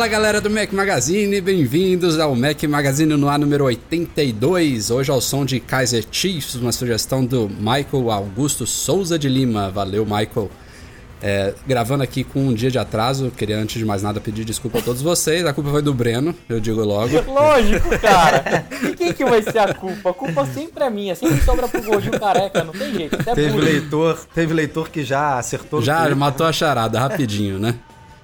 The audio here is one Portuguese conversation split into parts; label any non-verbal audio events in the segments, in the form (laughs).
Fala galera do Mac Magazine, bem-vindos ao Mac Magazine no ar número 82. Hoje ao som de Kaiser Chiefs, uma sugestão do Michael Augusto Souza de Lima. Valeu, Michael. É, gravando aqui com um dia de atraso, queria antes de mais nada pedir desculpa a todos vocês. A culpa foi do Breno, eu digo logo. (laughs) Lógico, cara. E quem que vai ser a culpa? A culpa sempre é minha, sempre sobra pro gordinho careca, não tem jeito. Até Teve leitor, teve leitor que já acertou. Já matou a charada rapidinho, né?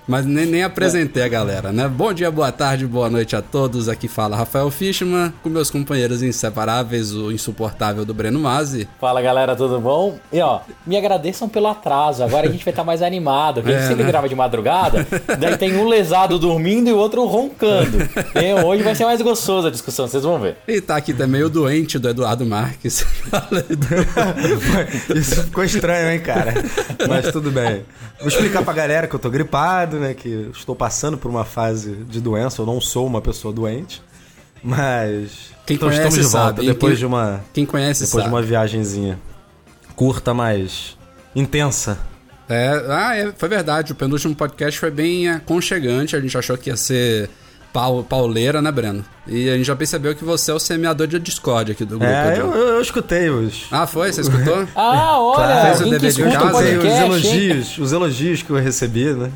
Mas nem, nem apresentei a galera, né? Bom dia, boa tarde, boa noite a todos. Aqui fala Rafael Fishman, com meus companheiros inseparáveis, o insuportável do Breno Mazzi. Fala galera, tudo bom? E ó, me agradeçam pelo atraso. Agora a gente vai estar mais animado. Porque É, a gente sempre né? grava de madrugada, daí tem um lesado dormindo e o outro roncando. (laughs) E hoje vai ser mais gostoso a discussão, vocês vão ver. E tá aqui também o doente do Eduardo Marques. (laughs) Isso ficou estranho, hein, cara? Mas tudo bem. Vou explicar pra galera que eu tô gripado, né? Que estou passando por uma fase de doença. Eu não sou uma pessoa doente. Mas. Quem então conhece estamos de volta sabe, depois Quem- de uma. Quem conhece Depois de sabe. uma viagenzinha curta, mas intensa. É, ah, é, foi verdade. O penúltimo podcast foi bem aconchegante. A gente achou que ia ser pau, pauleira, né, Breno? E a gente já percebeu que você é o semeador de Discord aqui do grupo. É, eu, eu, eu escutei os. Ah, foi? Você escutou? Ah, olha, Claro. Fez o que dever de escuta o casa, os hein? elogios, os elogios que eu recebi, né?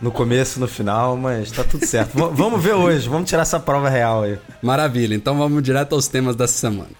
No começo no final, mas tá tudo certo. Vamos ver hoje, vamos tirar essa prova real aí. Maravilha. Então vamos direto aos temas dessa semana.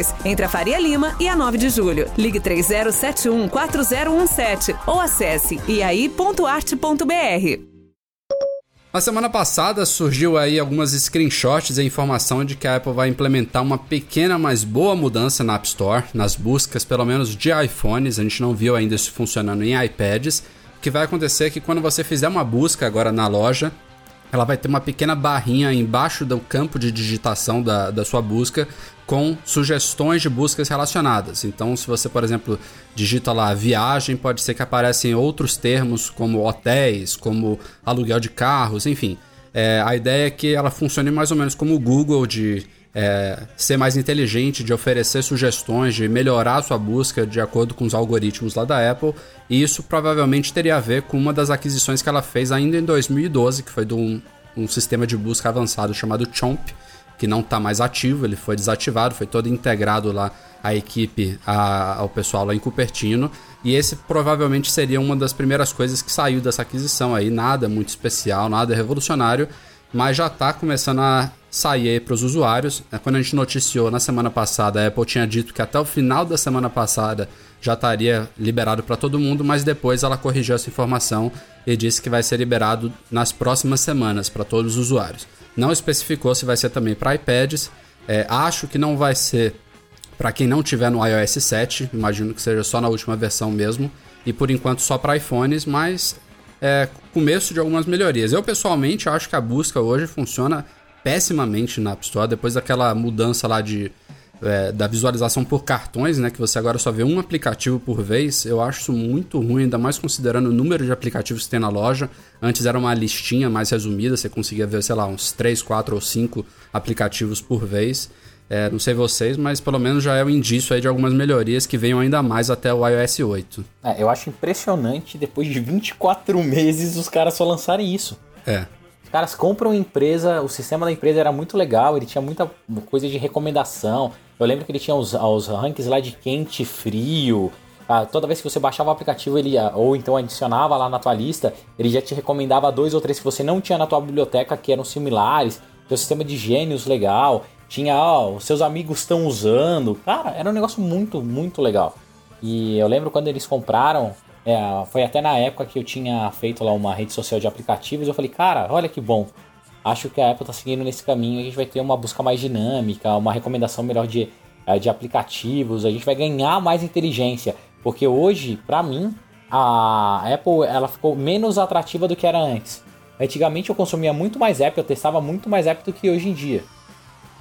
entre a Faria Lima e a 9 de Julho. Ligue 30714017 ou acesse iai.arte.br. Na semana passada surgiu aí algumas screenshots e informação de que a Apple vai implementar uma pequena, mas boa mudança na App Store, nas buscas, pelo menos de iPhones. A gente não viu ainda isso funcionando em iPads. O que vai acontecer é que quando você fizer uma busca agora na loja, ela vai ter uma pequena barrinha embaixo do campo de digitação da, da sua busca com sugestões de buscas relacionadas. Então, se você, por exemplo, digita lá viagem, pode ser que apareçam outros termos como hotéis, como aluguel de carros, enfim. É, a ideia é que ela funcione mais ou menos como o Google de é, ser mais inteligente, de oferecer sugestões, de melhorar a sua busca de acordo com os algoritmos lá da Apple. E isso provavelmente teria a ver com uma das aquisições que ela fez ainda em 2012, que foi de um, um sistema de busca avançado chamado Chomp, que não está mais ativo, ele foi desativado, foi todo integrado lá à equipe, a- ao pessoal lá em Cupertino. E esse provavelmente seria uma das primeiras coisas que saiu dessa aquisição aí, nada muito especial, nada revolucionário, mas já está começando a sair para os usuários. É, Quando a gente noticiou na semana passada, a Apple tinha dito que até o final da semana passada já estaria liberado para todo mundo, mas depois ela corrigiu essa informação e disse que vai ser liberado nas próximas semanas para todos os usuários. Não especificou se vai ser também para iPads. É, acho que não vai ser para quem não tiver no iOS 7, imagino que seja só na última versão mesmo, e por enquanto só para iPhones, mas é começo de algumas melhorias. Eu pessoalmente acho que a busca hoje funciona pessimamente na App Store, depois daquela mudança lá de é, da visualização por cartões, né, que você agora só vê um aplicativo por vez, eu acho isso muito ruim, ainda mais considerando o número de aplicativos que tem na loja. Antes era uma listinha mais resumida, você conseguia ver, sei lá, uns 3, 4 ou 5 aplicativos por vez. É, não sei vocês, mas pelo menos já é um indício aí de algumas melhorias que venham ainda mais até o iOS 8. É, eu acho impressionante, depois de 24 meses, os caras só lançarem isso. É. Os caras compram empresa, o sistema da empresa era muito legal, ele tinha muita coisa de recomendação. Eu lembro que ele tinha os, os rankings lá de quente, frio. Ah, toda vez que você baixava o aplicativo, ele ou então adicionava lá na tua lista, ele já te recomendava dois ou três que você não tinha na tua biblioteca que eram similares. Teu sistema de gênios legal tinha, ó, os seus amigos estão usando. Cara, era um negócio muito, muito legal. E eu lembro quando eles compraram, é, foi até na época que eu tinha feito lá uma rede social de aplicativos. Eu falei, cara, olha que bom. Acho que a Apple está seguindo nesse caminho. A gente vai ter uma busca mais dinâmica, uma recomendação melhor de, é, de aplicativos. A gente vai ganhar mais inteligência. Porque hoje, para mim, a Apple ela ficou menos atrativa do que era antes. Antigamente eu consumia muito mais app, eu testava muito mais app do que hoje em dia.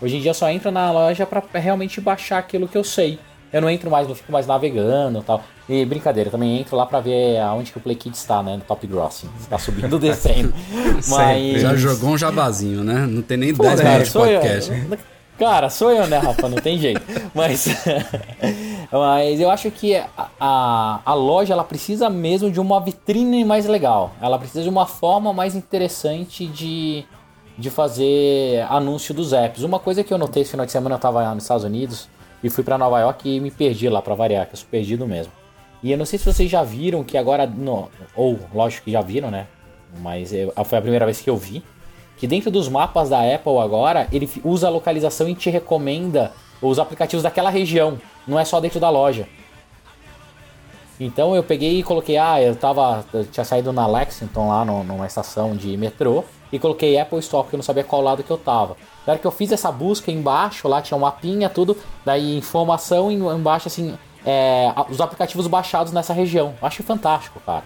Hoje em dia eu só entro na loja para realmente baixar aquilo que eu sei. Eu não entro mais, não fico mais navegando e tal. E brincadeira, também entro lá pra ver aonde que o Play Kids está, né? No Top Grossing. Tá subindo ou (laughs) descendo. Mas. Já jogou um jabazinho, né? Não tem nem 10 minutos de podcast. Eu, cara, sou eu, né, Rafa? Não tem jeito. (laughs) Mas. (laughs) mas eu acho que a, a, a loja ela precisa mesmo de uma vitrine mais legal. Ela precisa de uma forma mais interessante de de fazer anúncio dos apps. Uma coisa que eu notei esse final de semana, eu tava lá nos Estados Unidos e fui para Nova York e me perdi lá para variar, que eu sou perdido mesmo. E eu não sei se vocês já viram que agora, no, ou lógico que já viram, né? Mas eu, foi a primeira vez que eu vi. Que dentro dos mapas da Apple agora, ele usa a localização e te recomenda os aplicativos daquela região. Não é só dentro da loja. Então eu peguei e coloquei, ah, eu tava. Eu tinha saído na Lexington lá no, numa estação de metrô e coloquei Apple Store, porque eu não sabia qual lado que eu tava. Na hora que eu fiz essa busca embaixo, lá tinha um mapinha, tudo, daí informação embaixo, assim, é, os aplicativos baixados nessa região. Acho fantástico, cara.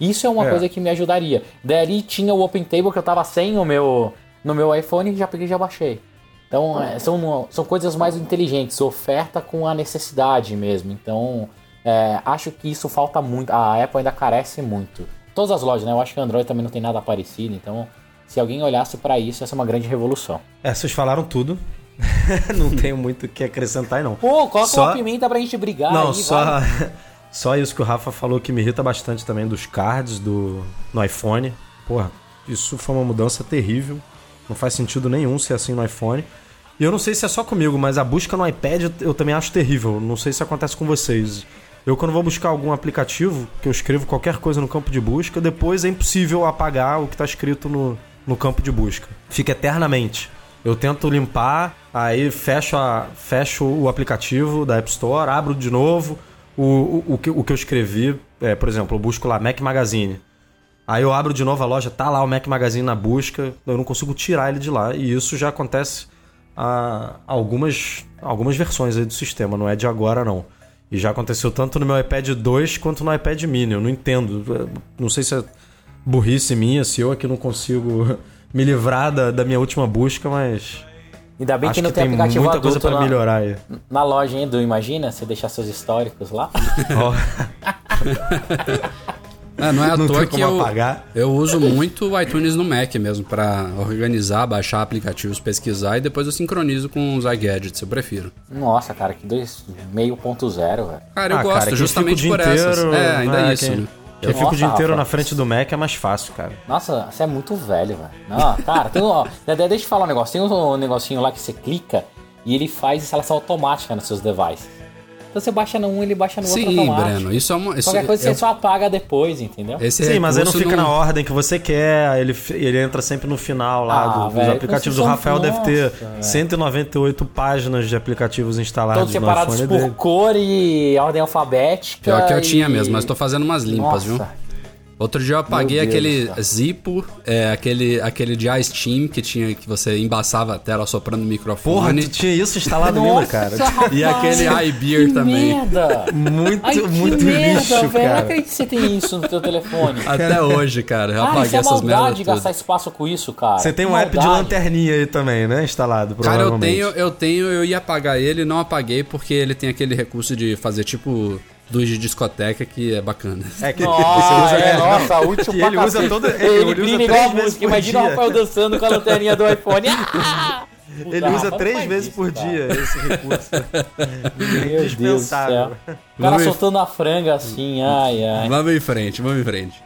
Isso é uma é. coisa que me ajudaria. Daí tinha o Open Table que eu tava sem o meu, no meu iPhone e já peguei e já baixei. Então é, são, são coisas mais inteligentes, oferta com a necessidade mesmo. Então é, acho que isso falta muito. A Apple ainda carece muito todas as lojas, né? Eu acho que o Android também não tem nada parecido, então se alguém olhasse para isso, essa é uma grande revolução. É, vocês falaram tudo. (laughs) não tenho muito o que acrescentar, não. Pô, coloca só... uma pimenta pra gente brigar Não, aí, só... (laughs) só isso que o Rafa falou que me irrita bastante também dos cards do... no iPhone. Porra, isso foi uma mudança terrível. Não faz sentido nenhum ser assim no iPhone. E eu não sei se é só comigo, mas a busca no iPad eu também acho terrível. Não sei se acontece com vocês. Eu, quando vou buscar algum aplicativo, que eu escrevo qualquer coisa no campo de busca, depois é impossível apagar o que está escrito no, no campo de busca. Fica eternamente. Eu tento limpar, aí fecho, a, fecho o aplicativo da App Store, abro de novo o, o, o, que, o que eu escrevi. É, por exemplo, eu busco lá Mac Magazine. Aí eu abro de novo a loja, tá lá o Mac Magazine na busca, eu não consigo tirar ele de lá. E isso já acontece a algumas, algumas versões do sistema, não é de agora não. E já aconteceu tanto no meu iPad 2 quanto no iPad mini. Eu não entendo. Não sei se é burrice minha, se eu aqui não consigo (laughs) me livrar da, da minha última busca, mas. Ainda bem que não que tem, tem aplicativo muita coisa para melhorar aí. Na loja, hein, Edu? Imagina você deixar seus históricos lá. (laughs) Oh. (laughs) É, não é à não toa que eu, apagar. eu uso muito o iTunes no Mac mesmo, para organizar, baixar aplicativos, pesquisar e depois eu sincronizo com os iGadgets, eu prefiro. Nossa, cara, que 2.5.0, velho. Cara, eu ah, gosto, cara, justamente por inteiro, essas. É, ainda é, isso, quem... né? Eu fico o dia inteiro na frente do Mac é mais fácil, cara. Nossa, você é muito velho, velho. Não, cara, tem um, ó, deixa eu falar um negócio. Tem um negocinho lá que você clica e ele faz instalação automática nos seus devices. Então você baixa no um, ele baixa no Sim, outro Sim, Breno, isso é uma... Isso Qualquer coisa é, você só apaga depois, entendeu? Esse Sim, mas aí não fica não... na ordem que você quer, ele, ele entra sempre no final lá ah, do, véio, dos aplicativos. O Rafael nossa, deve ter véio. 198 páginas de aplicativos instalados Todos separados por dele. cor e ordem alfabética. Pior que eu e... tinha mesmo, mas tô fazendo umas limpas, nossa. viu? Outro dia eu apaguei aquele Zippo, é, aquele, aquele de iSteam que tinha que você embaçava a tela soprando o microfone. Porra, tu tinha isso instalado ainda, cara. (laughs) Rapaz, e aquele iBeer também. Merda. Muito, Ai, muito merda, lixo, velho. cara. Não acredito que você tem isso no teu telefone. Até hoje, cara. Eu ah, apaguei isso é essas merdas. de gastar espaço com isso, cara. Você tem um maldade. app de lanterninha aí também, né? Instalado, Cara, eu tenho, eu tenho, eu ia apagar ele, não apaguei porque ele tem aquele recurso de fazer tipo luz de discoteca que é bacana. É que (laughs) nossa, é, nossa, útil e ele usa todo ele, ele ele usa igual a música. Imagina o Rafael dançando com a lanterninha do iPhone. Ah! (laughs) Puta, Ele usa três vezes isso, por cara. dia esse recurso. (laughs) Meu Deus do Indispensável. céu. O cara Vamos- soltando a franga assim, ai, ai. Vamos em frente, vamos em frente.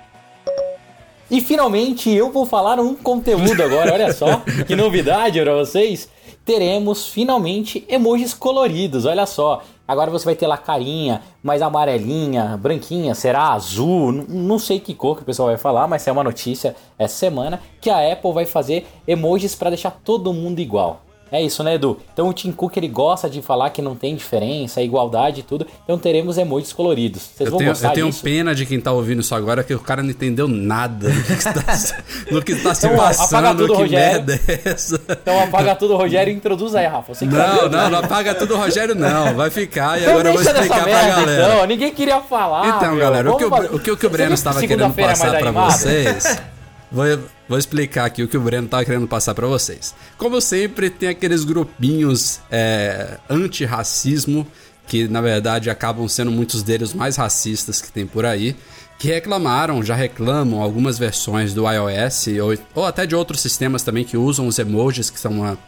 E finalmente eu vou falar um conteúdo agora, olha só, que novidade pra vocês. Teremos finalmente emojis coloridos, olha só. Agora você vai ter lá carinha, mais amarelinha, branquinha, será azul, não sei que cor que o pessoal vai falar, mas é uma notícia essa semana que a Apple vai fazer emojis para deixar todo mundo igual. É isso, né, Edu? Então o Tim Cook ele gosta de falar que não tem diferença, igualdade e tudo. Então teremos emojis coloridos. Vocês Eu vão tenho, gostar eu tenho disso? pena de quem tá ouvindo isso agora, que o cara não entendeu nada do que está, (laughs) do que está se Então, ó, apaga passando, tudo, que Rogério. merda é essa? Então apaga tudo, Rogério, e introduz aí, Rafa. Você que Não, não, não apaga tudo, Rogério, não. Vai ficar e Então agora eu vou explicar pra merda, galera. Então, ninguém queria falar. Então, meu. galera, o que, o, o que o que o Breno estava que querendo é passar pra vocês. (laughs) Vou, vou explicar aqui o que o Breno estava querendo passar pra vocês. Como sempre, tem aqueles grupinhos é, anti-racismo, que na verdade acabam sendo muitos deles mais racistas que tem por aí, que reclamaram, já reclamam algumas versões do iOS ou, ou até de outros sistemas também que usam os emojis, que são uma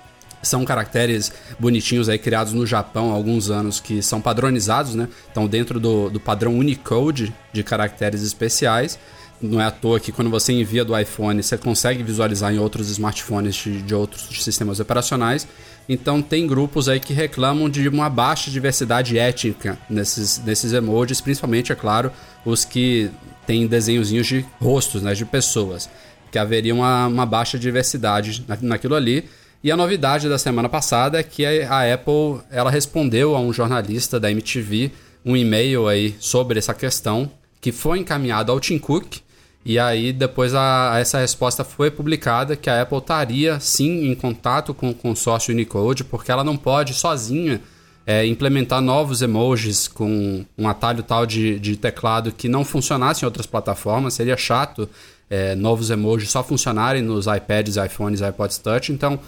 são caracteres bonitinhos aí criados no Japão há alguns anos que são padronizados, né? Estão dentro do, do padrão Unicode de caracteres especiais. Não é à toa que quando você envia do iPhone, você consegue visualizar em outros smartphones de, de outros sistemas operacionais. Então tem grupos aí que reclamam de uma baixa diversidade étnica nesses, nesses emojis, principalmente, é claro, os que têm desenhozinhos de rostos, né? De pessoas. Que haveria uma, uma baixa diversidade na- naquilo ali. E a novidade da semana passada é que a Apple ela respondeu a um jornalista da MTV um e-mail aí sobre essa questão que foi encaminhado ao Tim Cook. E aí depois a, essa resposta foi publicada que a Apple estaria sim em contato com o consórcio Unicode porque ela não pode sozinha é, implementar novos emojis com um atalho tal de, de teclado que não funcionasse em outras plataformas. Seria chato é, novos emojis só funcionarem nos iPads, iPhones iPods Touch. Então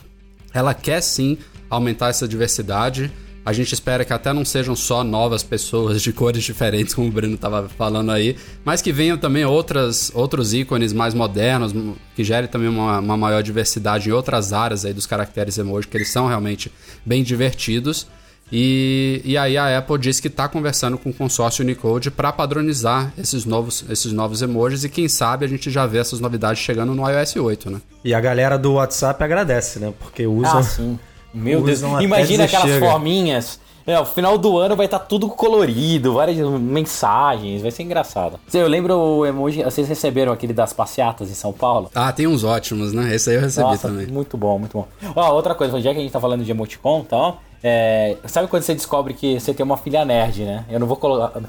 ela quer sim aumentar essa diversidade. A gente espera que até não sejam só novas pessoas de cores diferentes, como o Bruno estava falando aí, mas que venham também outras, outros ícones mais modernos, que gerem também uma, uma maior diversidade em outras áreas aí dos caracteres emoji, que eles são realmente bem divertidos. E, e aí a Apple disse que está conversando com o consórcio Unicode para padronizar esses novos, esses novos emojis e quem sabe a gente já vê essas novidades chegando no iOS 8, né? E a galera do WhatsApp agradece, né? Porque usam. Ah, sim. Meu Deus. usam Imagina aquelas chega. forminhas. É, o final do ano vai estar tudo colorido, várias mensagens, vai ser engraçado. Eu lembro o emoji, vocês receberam aquele das passeatas em São Paulo? Ah, tem uns ótimos, né? Esse aí eu recebi Nossa, também. muito bom, muito bom. Ó, outra coisa, já que a gente tá falando de emoticon e tal, é, sabe quando você descobre que você tem uma filha nerd, né? Eu não vou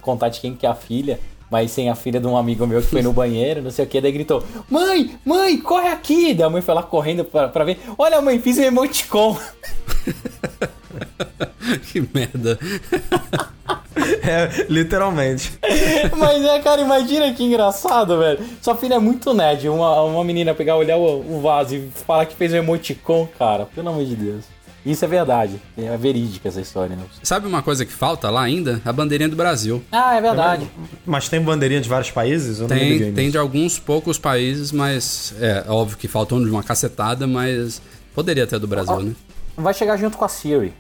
contar de quem que é a filha, mas tem a filha de um amigo meu que foi no banheiro, não sei o que, daí gritou: Mãe, mãe, corre aqui! Daí a mãe foi lá correndo pra, pra ver: Olha, mãe, fiz um emoticon. (laughs) que merda. É, literalmente. (laughs) Mas é, cara, imagina que engraçado, velho. Sua filha é muito nerd. Uma, uma menina pegar, olhar o, o vaso e falar que fez um emoticon, cara. Pelo amor de Deus. Isso é verdade. É verídica essa história, né? Sabe uma coisa que falta lá ainda? A bandeirinha do Brasil. Ah, é verdade. Mas tem bandeirinha de vários países? Eu Tem, tem de alguns poucos países, mas é óbvio que faltou de uma cacetada, mas poderia ter do Brasil, né? Vai chegar junto com a Siri.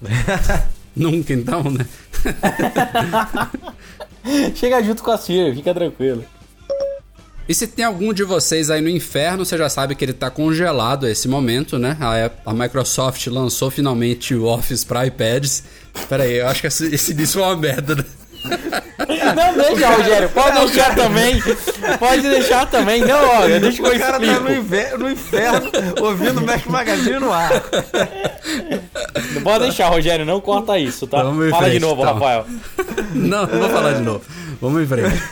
(laughs) Nunca então, né? (laughs) Chega junto com a Siri, fica tranquilo. E se tem algum de vocês aí no inferno, você já sabe que ele tá congelado a esse momento, né? A, a Microsoft lançou finalmente o Office para iPads. Pera aí, eu acho que esse, esse início foi uma merda, né? (laughs) Não deixa, Rogério. Pode deixar também. Pode deixar também. Não, olha, deixa que eu O cara tá explico. no, inver- no inferno ouvindo o Mac Magazine no ar. Pode deixar, Rogério. Não corta isso, tá? Fala de frente, novo, então. Rafael. Não, não vou falar de novo. Vamos em frente. (laughs)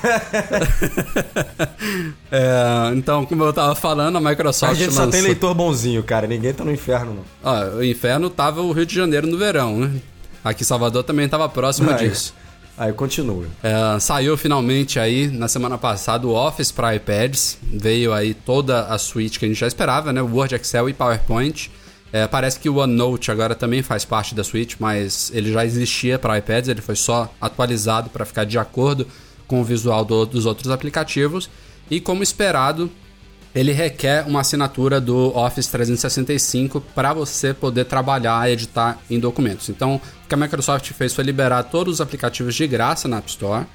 É, então, como eu tava falando, a Microsoft A gente só tem leitor bonzinho, cara. Ninguém tá no inferno, não. Ó, o inferno tava o Rio de Janeiro no verão, né? Aqui em Salvador também tava próximo disso. Aí continua. É, saiu finalmente aí na semana passada o Office para iPads. Veio aí toda a suite que a gente já esperava, né? Word, Excel e PowerPoint. É, parece que o OneNote agora também faz parte da suite, mas ele já existia para iPads, ele foi só atualizado para ficar de acordo com o visual do- dos outros aplicativos. E como esperado, ele requer uma assinatura do Office 365 para você poder trabalhar e editar em documentos. Então, o que a Microsoft fez foi liberar todos os aplicativos de graça na App Store.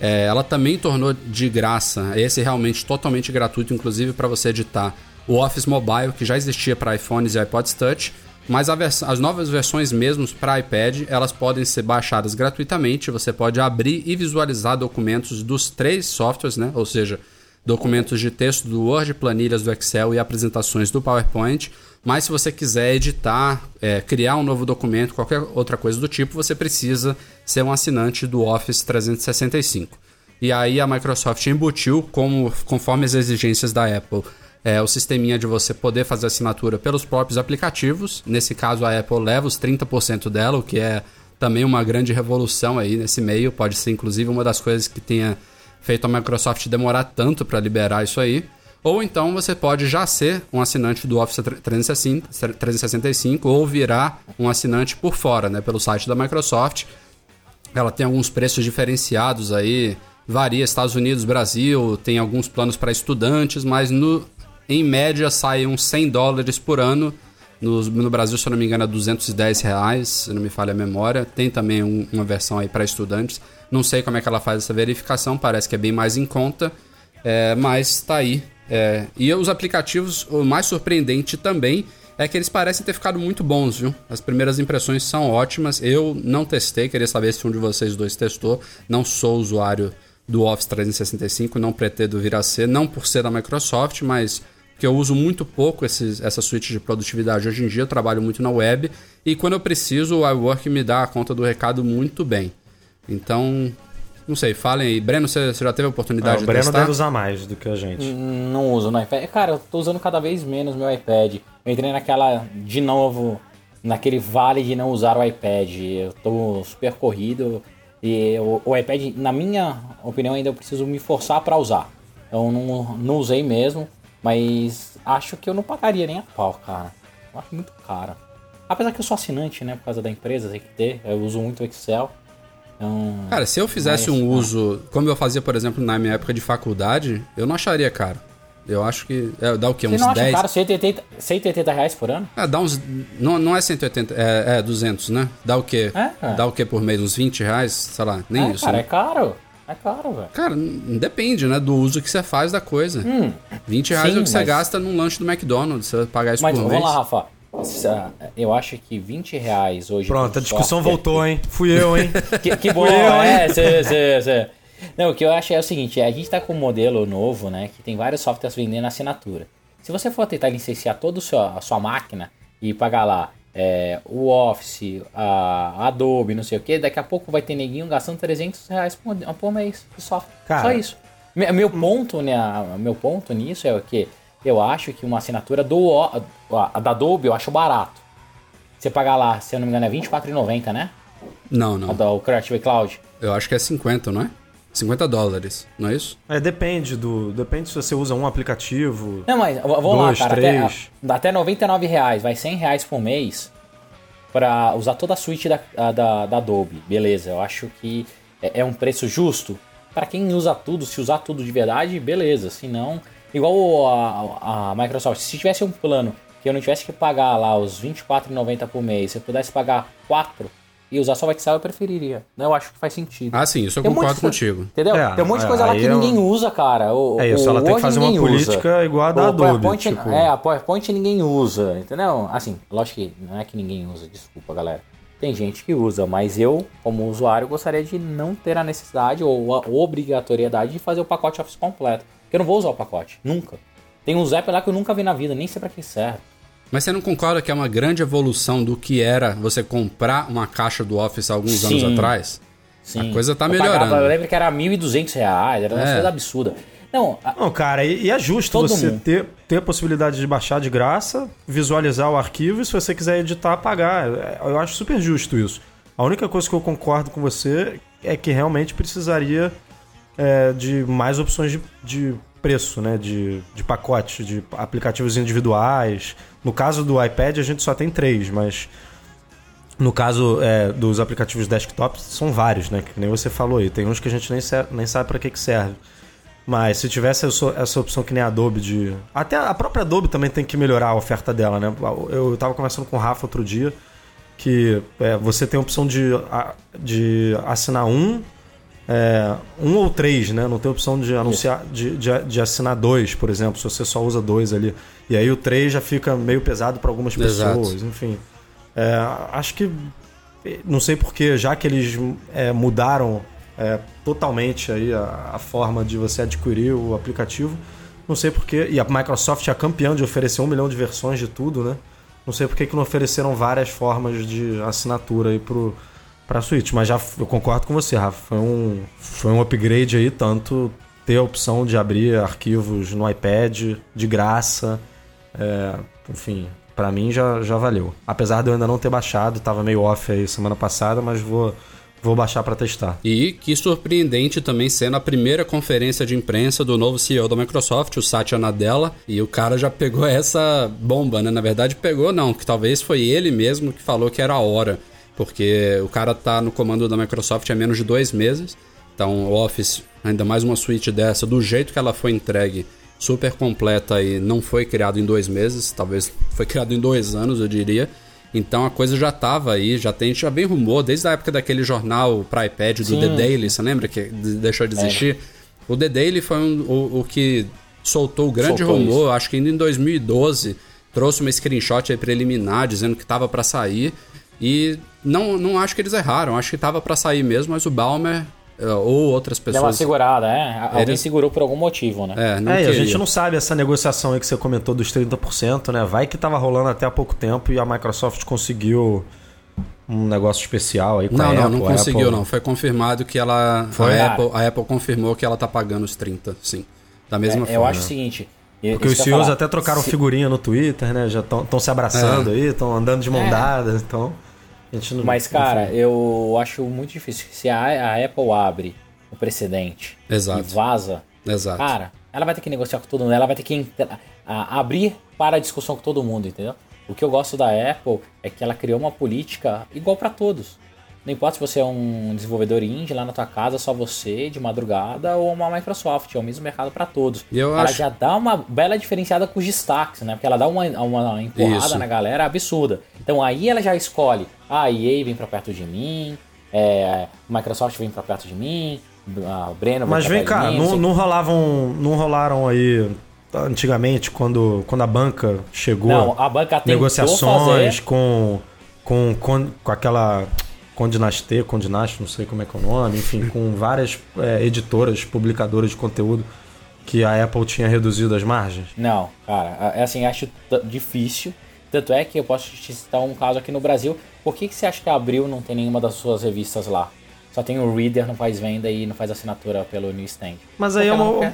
É, ela também tornou de graça, esse realmente totalmente gratuito, inclusive para você editar o Office Mobile, que já existia para iPhones e iPods Touch, mas as novas versões mesmo para iPad, elas podem ser baixadas gratuitamente. Você pode abrir e visualizar documentos dos três softwares, né? Ou seja, documentos de texto do Word, planilhas do Excel e apresentações do PowerPoint. Mas se você quiser editar, é, criar um novo documento, qualquer outra coisa do tipo, você precisa ser um assinante do Office 365. E aí a Microsoft embutiu, como, conforme as exigências da Apple, é, o sisteminha de você poder fazer assinatura pelos próprios aplicativos. Nesse caso, a Apple leva os 30% dela, o que é também uma grande revolução aí nesse meio. Pode ser, inclusive, uma das coisas que tenha feito a Microsoft demorar tanto para liberar isso aí. Ou então você pode já ser um assinante do Office 365 ou virar um assinante por fora, né, pelo site da Microsoft. Ela tem alguns preços diferenciados aí, varia Estados Unidos, Brasil, tem alguns planos para estudantes, mas no, em média sai uns 100 dólares por ano. No, no, Brasil, se eu não me engano, é 210 reais, se não me falha a memória. Tem também um, uma versão aí para estudantes. Não sei como é que ela faz essa verificação, parece que é bem mais em conta, é, mas está aí. É, e os aplicativos, o mais surpreendente também é que eles parecem ter ficado muito bons, viu? As primeiras impressões são ótimas. Eu não testei, queria saber se um de vocês dois testou. Não sou usuário do Office 365, não pretendo vir a ser, não por ser da Microsoft, mas que eu uso muito pouco esses, essa suíte de produtividade hoje em dia, eu trabalho muito na web e quando eu preciso o iWork me dá a conta do recado muito bem. Então, não sei, falem aí. Breno, você, você já teve a oportunidade ah, de testar? O Breno deve usar mais do que a gente. Não uso no iPad. Cara, eu tô usando cada vez menos meu iPad. Eu entrei naquela, de novo, naquele vale de não usar o iPad. Eu tô super corrido e o, o iPad, na minha opinião, ainda eu preciso me forçar para usar. Eu não, não usei mesmo. Mas acho que eu não pagaria nem a pau, cara. Eu acho muito caro. Apesar que eu sou assinante, né? Por causa da empresa, tem que ter. Eu uso muito Excel. Então, cara, se eu fizesse mas, um uso, como eu fazia, por exemplo, na minha época de faculdade, eu não acharia caro. Eu acho que. É, dá o quê? Você uns não 10? Acha caro 180, 180 reais por ano? É, dá uns. Não, não é 180, é, é 200, né? Dá o quê? É, Dá o quê por mês? Uns 20 reais? Sei lá, nem é, isso. Cara, né? é caro. É caro, velho. Cara, depende, né? Do uso que você faz da coisa. Hum, 20 reais sim, é o que mas... você gasta num lanche do McDonald's. Você vai pagar isso mas, por vamos mês. Vamos lá, Rafa. Eu acho que 20 reais hoje. Pronto, a discussão software... voltou, hein? Fui eu, hein? (laughs) que, que bom, eu, é, cê, cê, cê. Não, o que eu acho é o seguinte: a gente tá com um modelo novo, né? Que tem vários softwares vendendo assinatura. Se você for tentar licenciar toda a sua máquina e pagar lá é, o Office, a Adobe, não sei o que, daqui a pouco vai ter neguinho gastando 300 reais por, por mês de software. Cara, Só isso. Meu, meu ponto, né, meu ponto nisso é o que eu acho que uma assinatura do a da Adobe eu acho barato. Você pagar lá, se eu não me engano, é R$24,90, né? Não, não. A do Creative Cloud. Eu acho que é 50, não é? 50 dólares, não é isso? É, depende do. Depende se você usa um aplicativo. Não, mas vamos dois, lá, cara. Três. Até, até 99 reais, vai 100 reais por mês para usar toda a suíte da, da, da, Adobe. Beleza, eu acho que é, é um preço justo. Para quem usa tudo, se usar tudo de verdade, beleza. Se não, igual a, a Microsoft, se tivesse um plano que eu não tivesse que pagar lá os R$24,90 por mês, se eu pudesse pagar 4 e usar só o Excel eu preferiria. Eu acho que faz sentido. Ah, sim, isso eu Tem concordo um contigo. Entendeu? É, Tem um monte de coisa lá que eu... ninguém usa, cara. O, é isso, ela tem que fazer uma política usa. igual a da o Adobe. PowerPoint, tipo... É, a PowerPoint ninguém usa, entendeu? Assim, lógico que não é que ninguém usa, desculpa, galera. Tem gente que usa, mas eu, como usuário, gostaria de não ter a necessidade ou a obrigatoriedade de fazer o pacote Office completo. Porque eu não vou usar o pacote, nunca. Tem uns apps lá que eu nunca vi na vida, nem sei pra que serve. Mas você não concorda que é uma grande evolução do que era você comprar uma caixa do Office alguns Sim. anos atrás? Sim. A coisa tá eu melhorando. Pagava, eu lembro que era R$ 1.200, era uma é. coisa absurda. Não, a... não, cara, e, e é justo você ter, ter a possibilidade de baixar de graça, visualizar o arquivo e se você quiser editar, pagar. É, eu acho super justo isso. A única coisa que eu concordo com você é que realmente precisaria é, de mais opções de, de preço, né? De, de pacote, de aplicativos individuais. No caso do iPad, a gente só tem três, mas no caso é, dos aplicativos desktop, são vários, né? Que nem você falou aí. Tem uns que a gente nem, nem sabe para que, que serve. Mas se tivesse essa opção que nem a Adobe de. Até a própria Adobe também tem que melhorar a oferta dela, né? Eu tava conversando com o Rafa outro dia que é, você tem a opção de, de assinar um, é, um ou três, né? Não tem opção de anunciar de, de, de, assinar dois, por exemplo, se você só usa dois ali. E aí o três já fica meio pesado para algumas pessoas, Exato. enfim. É, acho que não sei porque, já que eles é, mudaram é, totalmente aí a, a, forma de você adquirir o aplicativo, não sei porque. E a Microsoft é campeã de oferecer um milhão de versões de tudo, né? Não sei por que não ofereceram várias formas de assinatura aí pro, pra Switch. Mas já eu concordo com você, Rafa. Foi um, foi um upgrade aí, tanto ter a opção de abrir arquivos no iPad de graça. É, enfim, para mim já, já valeu. Apesar de eu ainda não ter baixado, tava meio off aí semana passada, mas vou Vou baixar para testar. E que surpreendente também sendo a primeira conferência de imprensa do novo CEO da Microsoft, o Satya Nadella, e o cara já pegou essa bomba, né? Na verdade pegou não, que talvez foi ele mesmo que falou que era a hora, porque o cara tá no comando da Microsoft há menos de dois meses, então o Office, ainda mais uma suíte dessa, do jeito que ela foi entregue, super completa e não foi criado em dois meses, talvez foi criado em dois anos, eu diria. Então a coisa já estava aí, já tem, já bem rumor, desde a época daquele jornal para iPad do Sim. The Daily, você lembra que deixou de existir? É. O The Daily foi um, o, o, que soltou o grande soltou rumor, isso. acho que ainda em 2012, trouxe uma screenshot preliminar dizendo que estava para sair. E não, não acho que eles erraram, acho que estava para sair mesmo, mas o Balmer é, ou outras pessoas. Deu uma segurada, é? Alguém Eles... segurou por algum motivo, né? É, não é a gente não sabe essa negociação aí que você comentou dos 30%, né? Vai que tava rolando até há pouco tempo e a Microsoft conseguiu um negócio especial aí com não, a não, Apple. Não, não conseguiu, Apple... não. Foi confirmado que ela. Foi? A, Apple, a Apple confirmou que ela tá pagando os 30, sim. Da mesma é, forma. Eu acho o seguinte. Porque os CEOs até trocaram se... figurinha no Twitter, né? Já estão se abraçando é. aí, estão andando de mão é. dada, então. Mas, cara, eu acho muito difícil. Se a, a Apple abre o precedente Exato. e vaza, Exato. cara, ela vai ter que negociar com todo mundo, ela vai ter que a, abrir para a discussão com todo mundo, entendeu? O que eu gosto da Apple é que ela criou uma política igual para todos. Não importa se você é um desenvolvedor indie lá na tua casa, só você, de madrugada, ou uma Microsoft, é o mesmo mercado para todos. E eu ela acho... já dá uma bela diferenciada com os destaques, né? Porque ela dá uma, uma empurrada Isso. na galera absurda. Então aí ela já escolhe, ah, a EA vem pra perto de mim, é, Microsoft vem pra perto de mim, a Breno Mas vem cá, mim, não, não rolavam. Não rolaram aí antigamente, quando, quando a banca chegou. Não, a banca negociações com, com, com, com aquela. Com com Condinast, não sei como é que é o nome, enfim, com várias é, editoras, publicadoras de conteúdo que a Apple tinha reduzido as margens? Não, cara, é assim, acho difícil. Tanto é que eu posso te citar um caso aqui no Brasil. Por que, que você acha que a Abril não tem nenhuma das suas revistas lá? Só tem o Reader, não faz venda e não faz assinatura pelo newsstand. Mas aí é uma...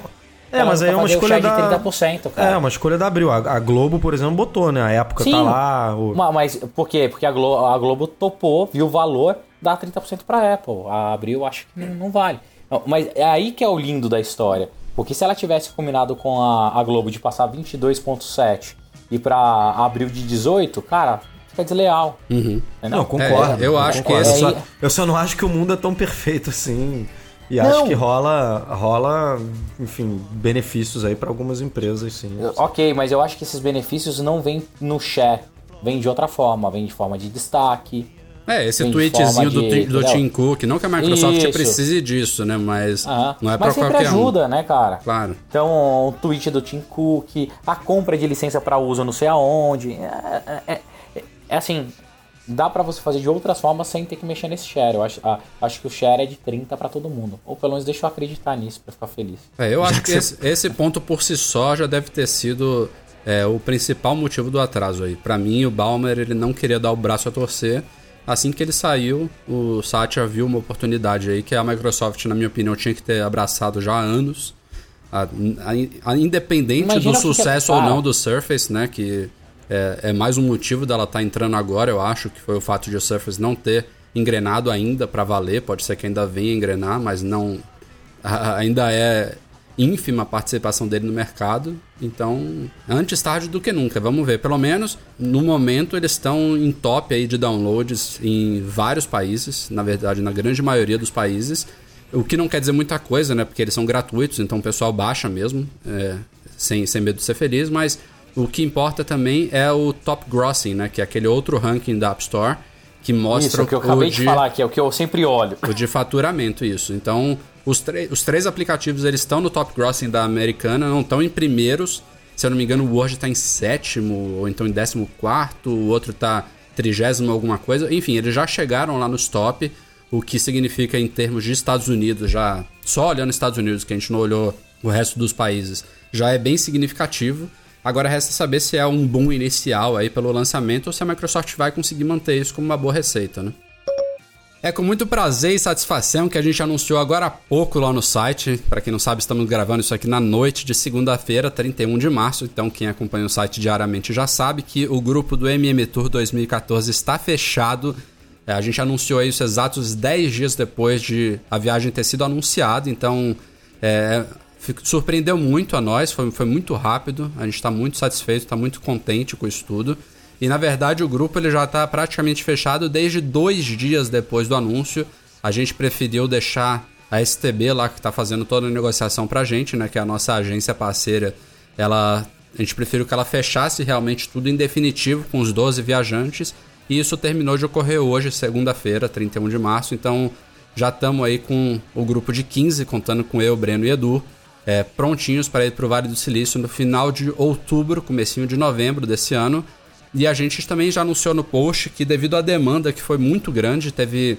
É, mas aí é uma escolha da... de 30%, cara. É, uma escolha da Abril. A, Globo, por exemplo, botou, né? A época tá Sim, tá lá... O... Mas por quê? Porque a Globo, a Globo topou, viu o valor, dá 30% pra Apple. A Abril acho que não, não vale. Mas é aí que é o lindo da história. Porque se ela tivesse combinado com a, a Globo de passar 22,7 e pra Abril de 18, cara, fica desleal. Uhum. Não, concordo. É, eu acho concordo. que esse... eu, só, eu só não acho que o mundo é tão perfeito assim. E não. acho que rola, rola, enfim, benefícios aí para algumas empresas, sim. Ok, mas eu acho que esses benefícios não vêm no share, vêm de outra forma, vêm de forma de destaque. É, esse tweetzinho do, de, do Tim Cook, não que a Microsoft Isso. precise disso, né? Mas ah, não é para qualquer Mas sempre ajuda, né, cara? Claro. Então, o tweet do Tim Cook, a compra de licença para uso não sei aonde, é, é, é é assim, dá para você fazer de outras formas sem ter que mexer nesse share. Eu acho, ah, acho que o share é de 30 para todo mundo. Ou pelo menos deixa eu acreditar nisso para ficar feliz. É, eu acho que esse, esse, ponto por si só já deve ter sido é, o principal motivo do atraso aí. Para mim, o Balmer ele não queria dar o braço a torcer. Assim que ele saiu, o Satya viu uma oportunidade aí que a Microsoft, na minha opinião, tinha que ter abraçado já há anos. A, a, a, independente Imagina do sucesso que, ou não do Surface, né? Que é, é mais um motivo dela estar tá entrando agora, eu acho, que foi o fato de o Surface não ter engrenado ainda para valer. Pode ser que ainda venha engrenar, mas não. ainda é ínfima a participação dele no mercado. Então, antes tarde do que nunca. Vamos ver. Pelo menos no momento eles estão em top aí de downloads em vários países, na verdade, na grande maioria dos países. O que não quer dizer muita coisa, né? Porque eles são gratuitos, então o pessoal baixa mesmo, é, sem, sem medo de ser feliz, mas o que importa também é o top grossing, né? Que é aquele outro ranking da App Store que mostra isso, o que eu acabei de, de falar aqui, é o que eu sempre olho. O de faturamento, isso. Então, os, os três aplicativos eles estão no top grossing da americana, não estão em primeiros. Se eu não me engano, o Word está em sétimo, ou então em décimo quarto, o outro está trigésimo alguma coisa. Enfim, eles já chegaram lá nos top, o que significa em termos de Estados Unidos, já só olhando Estados Unidos, que a gente não olhou o resto dos países, já é bem significativo. Agora resta saber se é um boom inicial aí pelo lançamento ou se a Microsoft vai conseguir manter isso como uma boa receita, né? É com muito prazer e satisfação que a gente anunciou agora há pouco lá no site. Para quem não sabe, estamos gravando isso aqui na noite de segunda-feira, 31 de março. Então, quem acompanha o site diariamente já sabe que o grupo do MM Tour 2014 está fechado. É, a gente anunciou isso exatos 10 dias depois de a viagem ter sido anunciada. Então, é, surpreendeu muito a nós, foi, foi muito rápido. A gente está muito satisfeito, está muito contente com isso tudo. E na verdade o grupo ele já está praticamente fechado desde dois dias depois do anúncio. A gente preferiu deixar a STB lá que está fazendo toda a negociação para a gente, né, que é a nossa agência parceira. Ela, a gente preferiu que ela fechasse realmente tudo em definitivo com os 12 viajantes. E isso terminou de ocorrer hoje, segunda-feira, 31 de março. Então já estamos aí com o grupo de 15, contando com eu, Breno e Edu, é, prontinhos para ir para o Vale do Silício no final de outubro, comecinho de novembro desse ano. E a gente também já anunciou no post que devido à demanda que foi muito grande, teve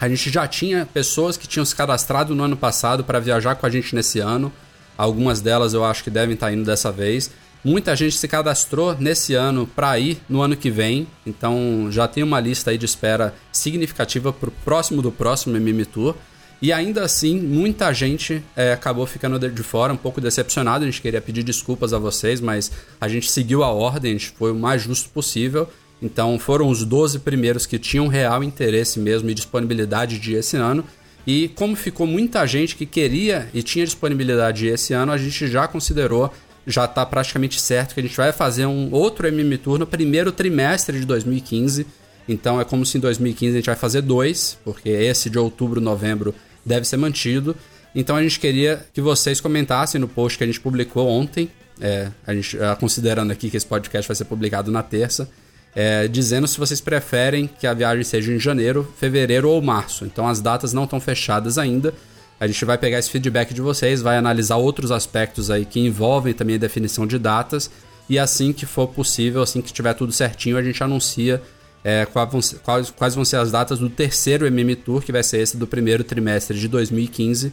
a gente já tinha pessoas que tinham se cadastrado no ano passado para viajar com a gente nesse ano. Algumas delas eu acho que devem estar tá indo dessa vez. Muita gente se cadastrou nesse ano para ir no ano que vem, então já tem uma lista aí de espera significativa para o próximo do próximo MM Tour. E ainda assim, muita gente é, acabou ficando de fora, um pouco decepcionado. A gente queria pedir desculpas a vocês, mas a gente seguiu a ordem, a gente foi o mais justo possível. Então foram os 12 primeiros que tinham real interesse mesmo e disponibilidade de esse ano. E como ficou muita gente que queria e tinha disponibilidade esse ano, a gente já considerou, já está praticamente certo que a gente vai fazer um outro MM Tour no primeiro trimestre de 2015. Então é como se em 2015 a gente vai fazer dois, porque esse de outubro, novembro deve ser mantido. Então a gente queria que vocês comentassem no post que a gente publicou ontem, é, a gente, é, considerando aqui que esse podcast vai ser publicado na terça, é, dizendo se vocês preferem que a viagem seja em janeiro, fevereiro ou março. Então as datas não estão fechadas ainda. A gente vai pegar esse feedback de vocês, vai analisar outros aspectos aí que envolvem também a definição de datas. E assim que for possível, assim que tiver tudo certinho, a gente anuncia é, quais, quais vão ser as datas do terceiro MM Tour, que vai ser esse do primeiro trimestre de 2015.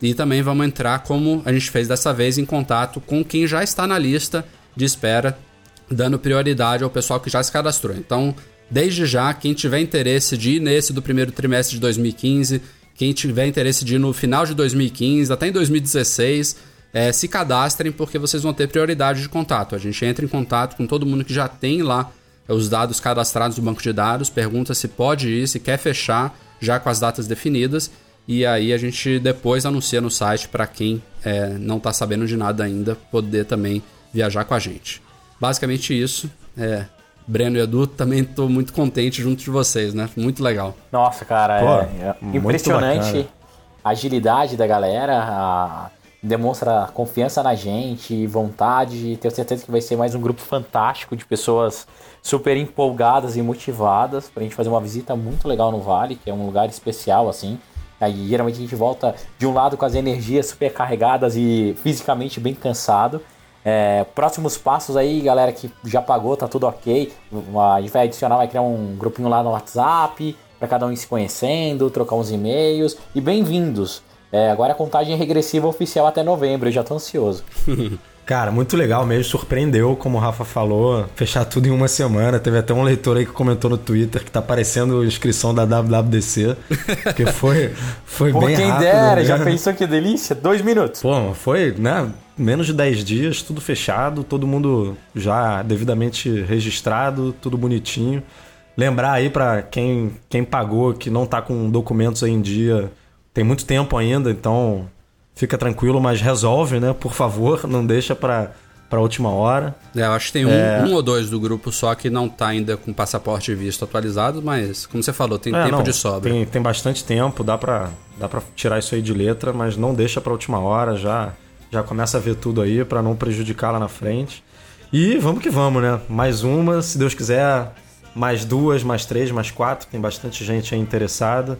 E também vamos entrar, como a gente fez dessa vez, em contato com quem já está na lista de espera, dando prioridade ao pessoal que já se cadastrou. Então, desde já, quem tiver interesse de ir nesse do primeiro trimestre de 2015, quem tiver interesse de ir no final de 2015, até em 2016, é, se cadastrem porque vocês vão ter prioridade de contato. A gente entra em contato com todo mundo que já tem lá os dados cadastrados no banco de dados, pergunta se pode ir, se quer fechar, já com as datas definidas. E aí a gente depois anuncia no site para quem é, não está sabendo de nada ainda poder também viajar com a gente. Basicamente isso. É, Breno e Edu, também estou muito contente junto de vocês, né? Muito legal. Nossa, cara, Pô, é, é impressionante a agilidade da galera, a, demonstra confiança na gente, vontade. Tenho certeza que vai ser mais um grupo fantástico de pessoas super empolgadas e motivadas para a gente fazer uma visita muito legal no Vale, que é um lugar especial assim. Aí geralmente a gente volta de um lado com as energias super carregadas e fisicamente bem cansado. É, próximos passos aí, galera que já pagou, tá tudo ok. A gente vai adicionar, vai criar um grupinho lá no WhatsApp para cada um se conhecendo, trocar uns e-mails e bem-vindos. É, agora a contagem regressiva oficial até novembro, eu já tô ansioso. (laughs) Cara, muito legal mesmo, surpreendeu, como o Rafa falou, fechar tudo em uma semana. Teve até um leitor aí que comentou no Twitter que tá parecendo inscrição da WWDC, que foi, foi Pô, bem quem rápido. quem dera, né? já pensou que delícia? Dois minutos. Pô, foi, né, menos de 10 dias, tudo fechado, todo mundo já devidamente registrado, tudo bonitinho. Lembrar aí para quem, quem pagou que não tá com documentos aí em dia, tem muito tempo ainda, então fica tranquilo, mas resolve, né? Por favor, não deixa para pra última hora. É, eu acho que tem um, um ou dois do grupo só que não tá ainda com passaporte e visto atualizado, mas, como você falou, tem É, tempo não, de sobra. Tem, tem bastante tempo, dá pra, dá pra tirar isso aí de letra, mas não deixa pra última hora, já, já começa a ver tudo aí pra não prejudicar lá na frente. E vamos que vamos, né? Mais uma, se Deus quiser, mais duas, mais três, mais quatro, tem bastante gente aí interessada.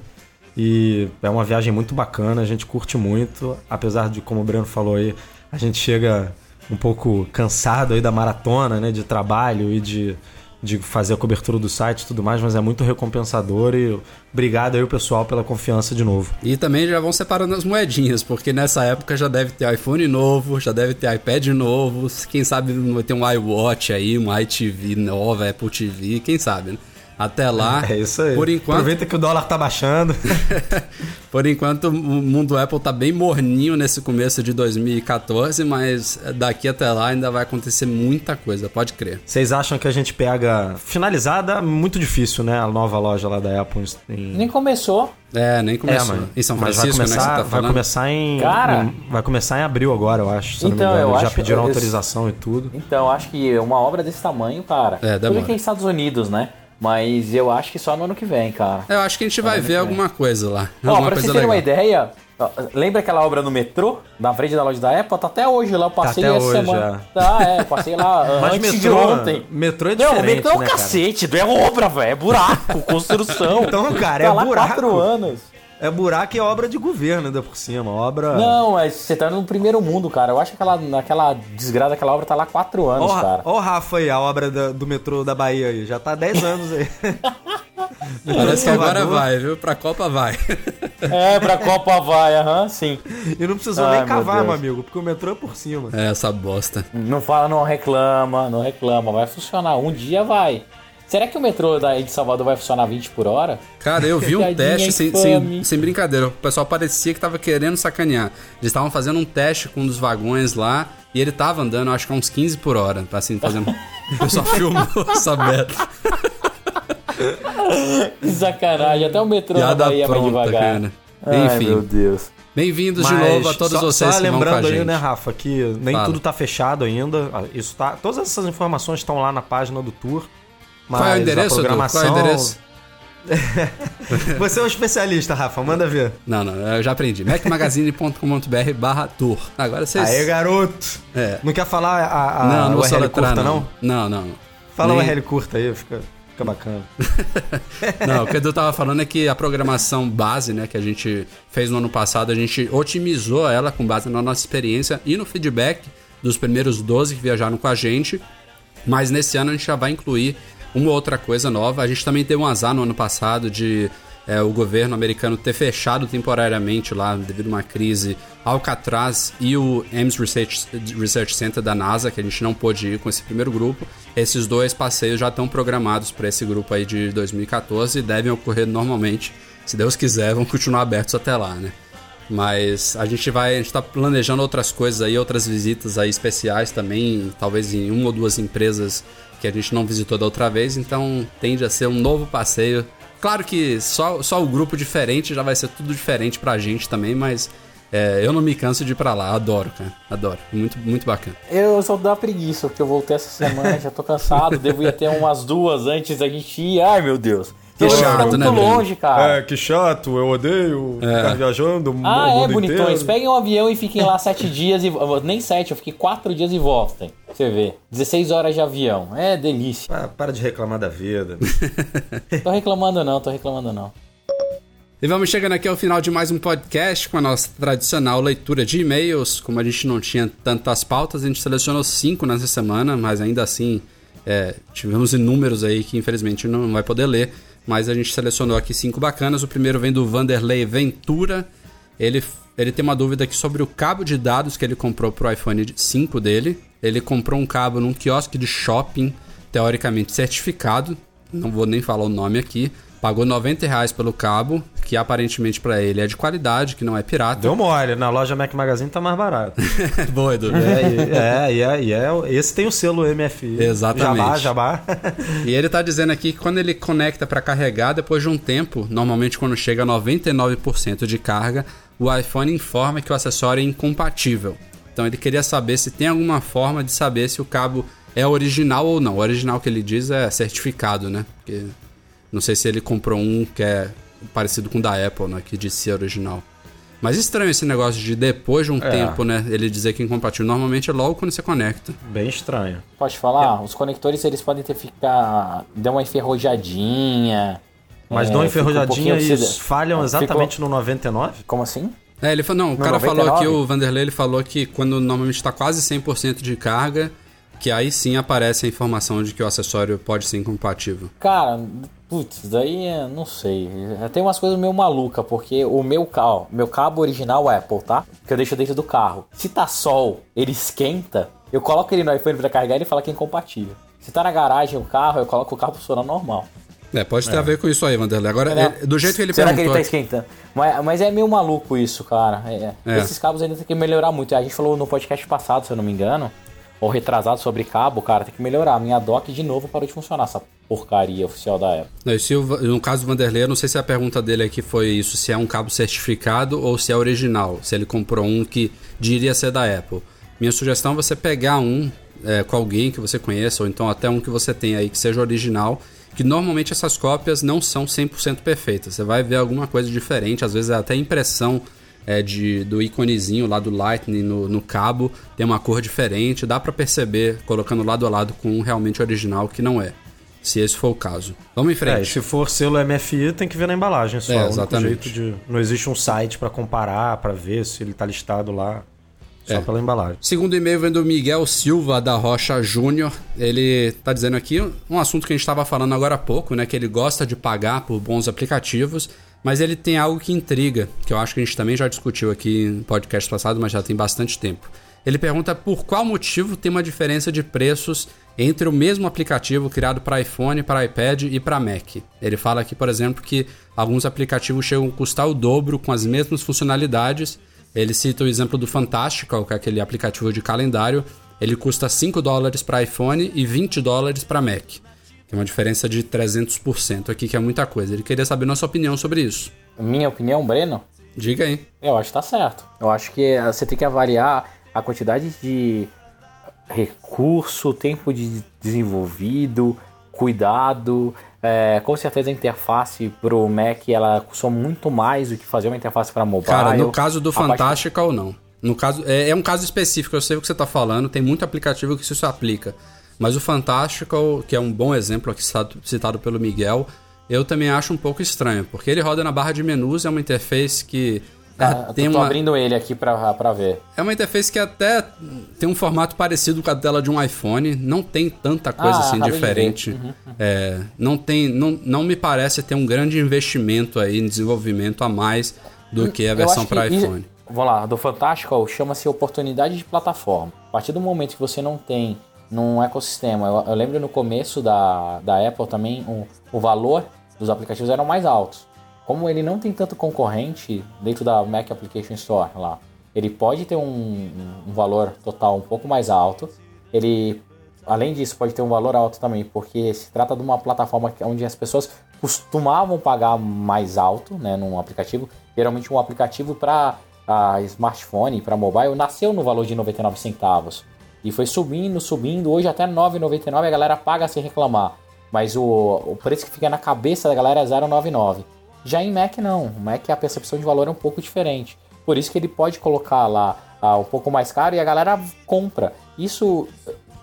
E é uma viagem muito bacana, a gente curte muito, apesar de, como o Breno falou aí, a gente chega um pouco cansado aí da maratona, né, de trabalho e de, de fazer a cobertura do site e tudo mais, mas é muito recompensador e obrigado aí o pessoal pela confiança de novo. E também já vão separando as moedinhas, porque nessa época já deve ter iPhone novo, já deve ter iPad novo, quem sabe vai ter um iWatch aí, um iTV nova, Apple TV, quem sabe, né? Até lá, É isso aí. por enquanto, Aproveita que o dólar tá baixando. (laughs) por enquanto o mundo Apple tá bem morninho nesse começo de 2014, mas daqui até lá ainda vai acontecer muita coisa, pode crer. Vocês acham que a gente pega finalizada? Muito difícil, né? A nova loja lá da Apple em, Nem começou. É, nem começou. mas- em São mas Francisco, vai né, que começar, você tá vai começar em, Cara. em- vai começar em abril agora, eu acho. Então, não me engano. eu Já acho- pediram eu- autorização e tudo. Então, acho que uma obra desse tamanho, cara. É, Tudo demora. que é Estados Unidos, né? Mas eu acho que só no ano que vem, cara. Eu acho que a gente vai ver alguma coisa lá. Ó, alguma pra vocês terem uma ideia, ó, lembra aquela obra no metrô? Na frente da loja da Apple? Tá até hoje lá, eu passei até essa hoje, semana. Tá, é, passei lá (laughs) Mas antes de metrô, ontem. metrô é Não, diferente, o metrô é um né, cara? cacete, não é obra, velho. É buraco, construção. (laughs) Então, cara, tá é lá buraco. quatro anos. É buraco e é obra de governo ainda por cima. Obra. Não, mas você tá no primeiro mundo, cara. Eu acho que aquela, naquela desgraça daquela obra tá lá quatro anos, Ó, cara. ó o Rafa aí, a obra da- do metrô da Bahia aí. Já tá há 10 anos aí. (laughs) Parece que agora vai, viu? Pra Copa vai. (laughs) É, pra Copa vai, aham, sim. E não precisou Ai, nem meu cavar, Deus. meu amigo, porque o metrô é por cima. É, essa bosta. Não fala, não reclama, não reclama. Vai funcionar. Um dia vai. Será que o metrô daí de Salvador vai funcionar 20 por hora? Cara, eu vi um (laughs) teste sem, sem, sem brincadeira. O pessoal parecia que tava querendo sacanear. Eles estavam fazendo um teste com um dos vagões lá e ele tava andando, acho que a uns 15 por hora. Tá assim, fazendo. (laughs) O pessoal filmou essa merda. Que (laughs) sacanagem. Até o metrô na Piada Bahia vai pronta, devagar. cara. Ai, meu Enfim, Deus. bem-vindos de novo a todos só, vocês só que vão com a lembrando aí, gente. né, Rafa, que nem Fala. tudo tá fechado ainda. Ah, Isso tá, todas essas informações estão lá na página do tour. Mas Qual é o endereço, programação... Qual é o endereço? (laughs) Você é um especialista, Rafa, manda ver. Não, não, eu já aprendi. macmagazine.com.br barra tour. Agora vocês... Aê, garoto! É. Não quer falar a, a Não, não URL curta, não. não? Não, não. Fala Nem- URL curta aí, fica, fica bacana. (laughs) Não, o que o Edu tava falando é que a programação base, né, que a gente fez no ano passado, a gente otimizou ela com base na nossa experiência e no feedback dos primeiros 12 que viajaram com a gente. Mas nesse ano a gente já vai incluir uma outra coisa nova. A gente também teve um azar no ano passado de é, o governo americano ter fechado temporariamente lá, devido a uma crise, Alcatraz e o Ames Research, Research Center da NASA, que a gente não pôde ir com esse primeiro grupo. Esses dois passeios já estão programados para esse grupo aí de 2014 e devem ocorrer normalmente. Se Deus quiser, vão continuar abertos até lá, né? Mas a gente vai, a gente tá planejando outras coisas aí, outras visitas aí especiais também, talvez em uma ou duas empresas que a gente não visitou da outra vez, então tende a ser um novo passeio. Claro que só, só o grupo diferente já vai ser tudo diferente pra gente também, mas é, eu não me canso de ir pra lá, adoro, cara, adoro, muito, muito bacana. Eu só dá preguiça, porque eu voltei essa semana, já tô cansado. (laughs) Devo ir ter umas duas antes da gente ir. Ai, meu Deus. Que chato, muito né, Breno? longe, cara. É, que chato, eu odeio ficar viajando. Ah, o é, bonitões. inteiro. Peguem um avião e fiquem lá sete (laughs) dias e. Nem sete, eu fiquei quatro dias e voltem. Você vê. 16 horas de avião. É delícia. Ah, para de reclamar da vida. (laughs) Tô reclamando não, tô reclamando não. E vamos chegando aqui ao final de mais um podcast com a nossa tradicional leitura de e-mails. Como a gente não tinha tantas pautas, a gente selecionou cinco nessa semana, mas ainda assim é, tivemos inúmeros aí que infelizmente não vai poder ler. Mas a gente selecionou aqui cinco bacanas. O primeiro vem do Vanderlei Ventura. Ele, ele tem uma dúvida aqui sobre o cabo de dados que ele comprou pro iPhone 5 dele. Ele comprou um cabo num quiosque de shopping, teoricamente certificado. Não vou nem falar o nome aqui. Pagou 90 reais pelo cabo, que aparentemente pra ele é de qualidade, que não é pirata. Deu mole, na loja Mac Magazine tá mais barato. (laughs) Boa, Edu. É, e- é, e é, e é, esse tem o selo MFI. Exatamente. Jabá, jabá. E ele tá dizendo aqui que quando ele conecta para carregar, depois de um tempo, normalmente quando chega a 99% de carga, o iPhone informa que o acessório é incompatível. Então ele queria saber se tem alguma forma de saber se o cabo é original ou não. O original que ele diz é certificado, né? Porque não sei se ele comprou um que é parecido com o da Apple, né? Que diz ser original. Mas estranho esse negócio de depois de um É. tempo, né? Ele dizer que é incompatível. Normalmente é logo quando você conecta. Bem estranho. Pode falar? Os conectores eles podem ter ficar. deu uma enferrujadinha. Mas é, dão fica um enferrujadinha pouquinho e falham Ficou- exatamente no 99? Como assim? É, ele falou, não, o No cara falou 99? aqui, o Vanderlei, ele falou que quando normalmente está quase 100% de carga, que aí sim aparece a informação de que o acessório pode ser incompatível. Cara, putz, daí é, não sei. Tem umas coisas meio maluca, porque o meu carro, meu cabo original Apple, tá? Que eu deixo dentro do carro. Se tá sol, ele esquenta, eu coloco ele no iPhone pra carregar e ele fala que é incompatível. Se tá na garagem o carro, eu coloco o carro funcionando normal. É, pode ter a ver com isso aí, Vanderlei. Agora, ele- do jeito que ele Será que ele perguntou... tá esquentando? Mas, mas é meio maluco isso, cara. É, É. Esses cabos ainda tem que melhorar muito. A gente falou no podcast passado, se eu não me engano, ou retrasado sobre cabo, cara, tem que melhorar. Minha dock de novo parou de funcionar, essa porcaria oficial da Apple. Se no caso do Vanderlei, eu não sei se a pergunta dele aqui foi isso, se é um cabo certificado ou se é original, se ele comprou um que diria ser da Apple. Minha sugestão é você pegar um é, com alguém que você conheça, ou então até um que você tem aí que seja original, que normalmente essas cópias não são 100% perfeitas. Você vai ver alguma coisa diferente, às vezes é até impressão é, de, do íconezinho lá do Lightning no, no cabo tem uma cor diferente, dá pra perceber colocando lado a lado com um realmente original que não é. Se esse for o caso. Vamos em frente. É, se for selo MFI, tem que ver na embalagem só. É, É, o único exatamente. jeito de. Não existe um site pra comparar, pra ver se ele tá listado lá. Só É. pela embalagem. Segundo e-mail vem do Miguel Silva da Rocha Júnior. Ele tá dizendo aqui um assunto que a gente estava falando agora há pouco, né? Que ele gosta de pagar por bons aplicativos, mas ele tem algo que intriga, que eu acho que a gente também já discutiu aqui em podcast passado, mas já tem bastante tempo. Ele pergunta por qual motivo tem uma diferença de preços entre o mesmo aplicativo criado para iPhone, para iPad e para Mac. Ele fala aqui, por exemplo, que alguns aplicativos chegam a custar o dobro com as mesmas funcionalidades. Ele cita o exemplo do Fantastical, que é aquele aplicativo de calendário. Ele custa 5 dólares para iPhone e 20 dólares para Mac. Tem uma diferença de 300% aqui, que é muita coisa. Ele queria saber nossa opinião sobre isso. Minha opinião, Breno, Diga aí. eu acho que tá certo. Eu acho que eh, você tem que avaliar a quantidade de recurso, tempo de desenvolvido, cuidado. É, com certeza a interface pro Mac ela custou muito mais do que fazer uma interface para mobile. Cara, no caso do A parte- Fantastical, não. No caso, é, é um caso específico, eu sei o que você tá falando, tem muito aplicativo que isso se aplica. Mas o Fantastical, que é um bom exemplo aqui citado, pelo Miguel, eu também acho um pouco estranho, porque ele roda na barra de menus, é uma interface que Ah, tem tô uma, abrindo ele aqui pra, pra ver. é uma interface que até tem um formato parecido com a tela de um iPhone, não tem tanta coisa Ah, assim diferente. ver. Uhum, É, não tem, não, não me parece ter um grande investimento aí em desenvolvimento a mais do que a versão para isso- iPhone. Vamos lá, do Fantástico chama-se oportunidade de plataforma. A partir do momento que você não tem num ecossistema, eu, eu lembro no começo da, da Apple também, o, o valor dos aplicativos eram mais altos. Como ele não tem tanto concorrente dentro da Mac Application Store lá, ele pode ter um, um valor total um pouco mais alto. Ele, além disso, pode ter um valor alto também, porque se trata de uma plataforma onde as pessoas costumavam pagar mais alto, né, num aplicativo. Geralmente um aplicativo para smartphone, para mobile, nasceu no valor de 99 centavos. E foi subindo, subindo, hoje até 9,99 a galera paga sem reclamar. Mas o, o preço que fica na cabeça da galera é 0,99. Já em Mac não, o Mac a percepção de valor é um pouco diferente. Por isso que ele pode colocar lá ah, um pouco mais caro e a galera compra. Isso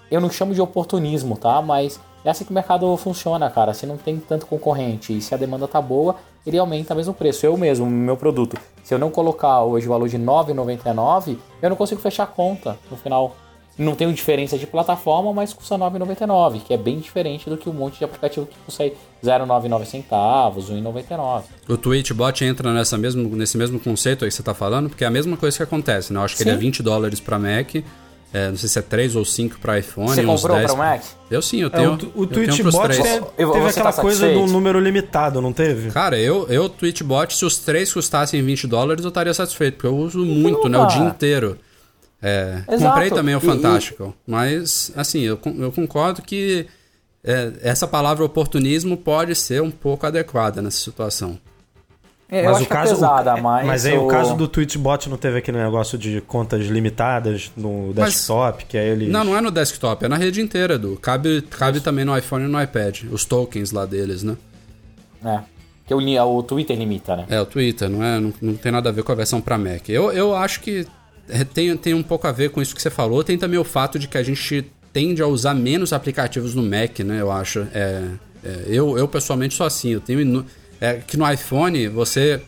eu não chamo de oportunismo, tá? Mas é assim que o mercado funciona, cara. Se não tem tanto concorrente e se a demanda tá boa, ele aumenta mesmo o preço. Eu mesmo, meu produto, se eu não colocar hoje o valor de R$ 9,99, eu não consigo fechar a conta no final. Não tenho diferença de plataforma, mas custa R$ 9,99, que é bem diferente do que um monte de aplicativo que custa aí 0,99 centavos, R$ 1,99. O Twitchbot entra nessa mesmo, nesse mesmo conceito aí que você tá falando, porque é a mesma coisa que acontece, né? Eu acho que ele é Sim. 20 dólares para Mac, é, não sei se é 3 ou 5 para iPhone, Você uns comprou 10. para o Mac? Eu sim, eu É, tenho. o, o pros Twitchbot teve aquela tá coisa do número limitado, não teve? Cara, eu, eu Twitchbot, se os três custassem 20 dólares, eu estaria satisfeito, porque eu uso muito, né? O dia inteiro. É, Exato. comprei também o E- Fantástico, mas, assim, eu, eu concordo que é, essa palavra oportunismo pode ser um pouco adequada nessa situação. É, eu mas acho o é caso, pesada, o, mas mas aí o o- caso do Twitchbot não teve aquele negócio de contas limitadas no desktop, que aí ele Não, não é no desktop, é na rede inteira, do Cabe, cabe também no iPhone e no iPad. Os tokens lá deles, né? É. Que o, o Twitter limita, né? É, o Twitter, não, é, não, não tem nada a ver com a versão para Mac. Eu, eu acho que é, tem, tem um pouco a ver com isso que você falou. Tem também o fato de que a gente tende a usar menos aplicativos no Mac, né? Eu acho. É, é, eu, eu, pessoalmente, sou assim. Eu tenho. É, que no iPhone você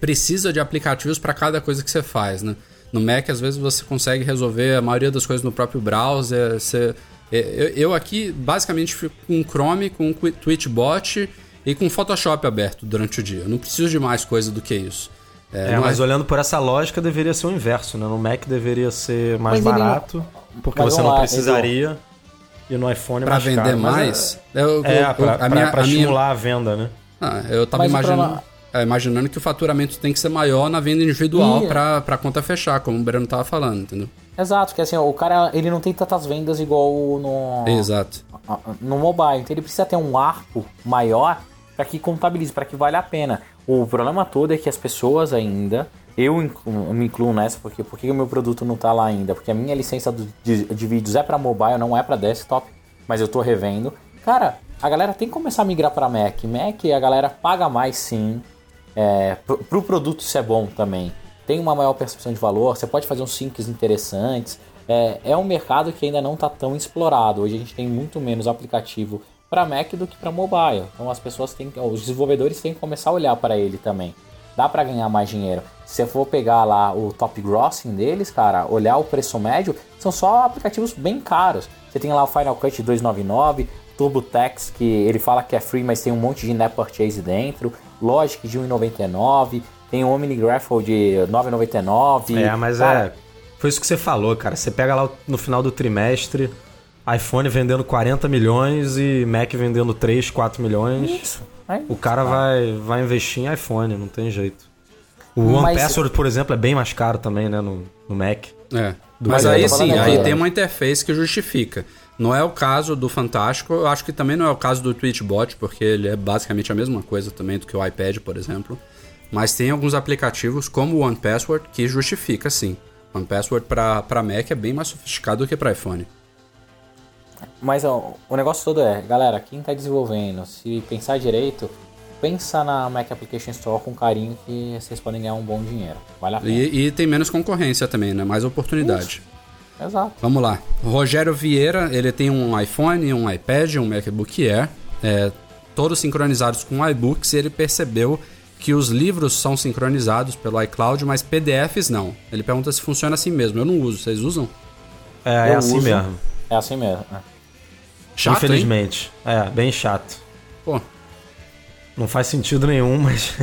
precisa de aplicativos para cada coisa que você faz, né? No Mac, às vezes, você consegue resolver a maioria das coisas no próprio browser. Você, é, eu, eu aqui, basicamente, fico com Chrome, com Twitchbot e com Photoshop aberto durante o dia. Eu não preciso de mais coisa do que isso. É, no mas i- olhando por essa lógica, deveria ser o inverso, né? No Mac deveria ser mais Mas não- barato, porque Mas você não lá, precisaria. E no iPhone é Pra mais vender caro. Mas mais? Eu- É, eu- é eu- pra, a pra- minha- pra a minha- estimular a venda, né? Ah, eu tava Mas imaginando, é, imaginando que o faturamento tem que ser maior na venda individual E- pra, pra conta fechar, como o Breno tava falando, entendeu? Exato, que assim, o cara ele não tem tantas vendas igual no, Exato. no mobile. Então ele precisa ter um arco maior para que contabilize, para que valha a pena. O problema todo é que as pessoas ainda, eu eu me incluo nessa, porque por que o meu produto não tá lá ainda? Porque a minha licença do- de, de vídeos é para mobile, não é para desktop, mas eu tô revendo. Cara, a galera tem que começar a migrar para Mac. Mac a galera paga mais sim. É, pro, pro produto isso é bom também. Tem uma maior percepção de valor, você pode fazer uns syncs interessantes. É, é um mercado que ainda não está tão explorado. Hoje a gente tem muito menos aplicativo para Mac do que para mobile. Então as pessoas têm, que- os desenvolvedores têm que começar a olhar para ele também. Dá para ganhar mais dinheiro. Se você for pegar lá o top grossing deles, cara, olhar o preço médio, são só aplicativos bem caros. Você tem lá o Final Cut 299, TurboTax, que ele fala que é free, mas tem um monte de net purchase dentro, Logic de 1,99, tem o OmniGraffle de 9,99. É, mas Cara, é. Foi isso que você falou, cara. Você pega lá no final do trimestre, iPhone vendendo 40 milhões e Mac vendendo 3, 4 milhões. Isso. É O cara vai, vai investir em iPhone, não tem jeito. O One Mas- Password, por exemplo, é bem mais caro também, né, no, no Mac. É. Mas aí tô sim, aí tem uma interface que justifica. Não é o caso do Fantástico, eu acho que também não é o caso do Twitchbot, porque ele é basicamente a mesma coisa também do que o iPad, por exemplo. Mas tem alguns aplicativos, como o OnePassword, que justifica sim. O OnePassword para Mac é bem mais sofisticado do que para iPhone. Mas ó, o negócio todo é, galera, quem tá desenvolvendo, se pensar direito, pensa na Mac Application Store com carinho que vocês podem ganhar um bom dinheiro. Vale a pena. E, e tem menos concorrência também, né? Mais oportunidade. Exato. Vamos lá. O Rogério Vieira, ele tem um iPhone, um iPad, um MacBook Air, é, todos sincronizados com iBooks, e ele percebeu que os livros são sincronizados pelo iCloud, mas PDFs não. Ele pergunta se funciona assim mesmo. Eu não uso, vocês usam? É, é Eu assim uso. mesmo. É assim mesmo. né? Chato, hein? Infelizmente. É, bem chato. Pô, Não faz sentido nenhum, (laughs) mas.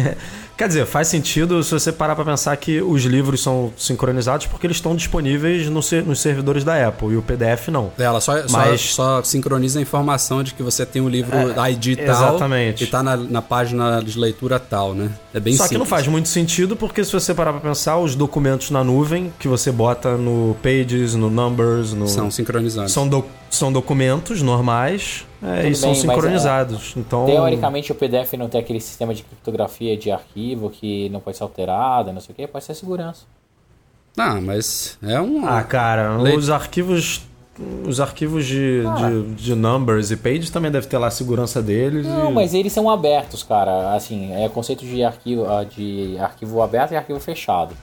Quer dizer, faz sentido se você parar pra pensar que os livros são sincronizados porque eles estão disponíveis no ser- nos servidores da Apple e o PDF não. ela só, só- Mas- só, sincroniza a informação de que você tem o livro ID tal exatamente. e tá na, na página de leitura tal, né? É bem Só que não simples. faz muito sentido porque se você parar pra pensar, os documentos na nuvem que você bota no Pages, no Numbers, no. São sincronizados. são, do- são documentos normais é, Tudo e são bem, mas, sincronizados. Então. Teoricamente o PDF não tem aquele sistema de criptografia de arquivo que não pode ser alterado, não sei o que, pode ser segurança. Ah, mas é um... Ah, cara, os arquivos. Os arquivos de, de, de numbers e pages também deve ter lá a segurança deles. Não, e... mas eles são abertos, cara. Assim, é conceito de arquivo, ah, de arquivo aberto e arquivo fechado.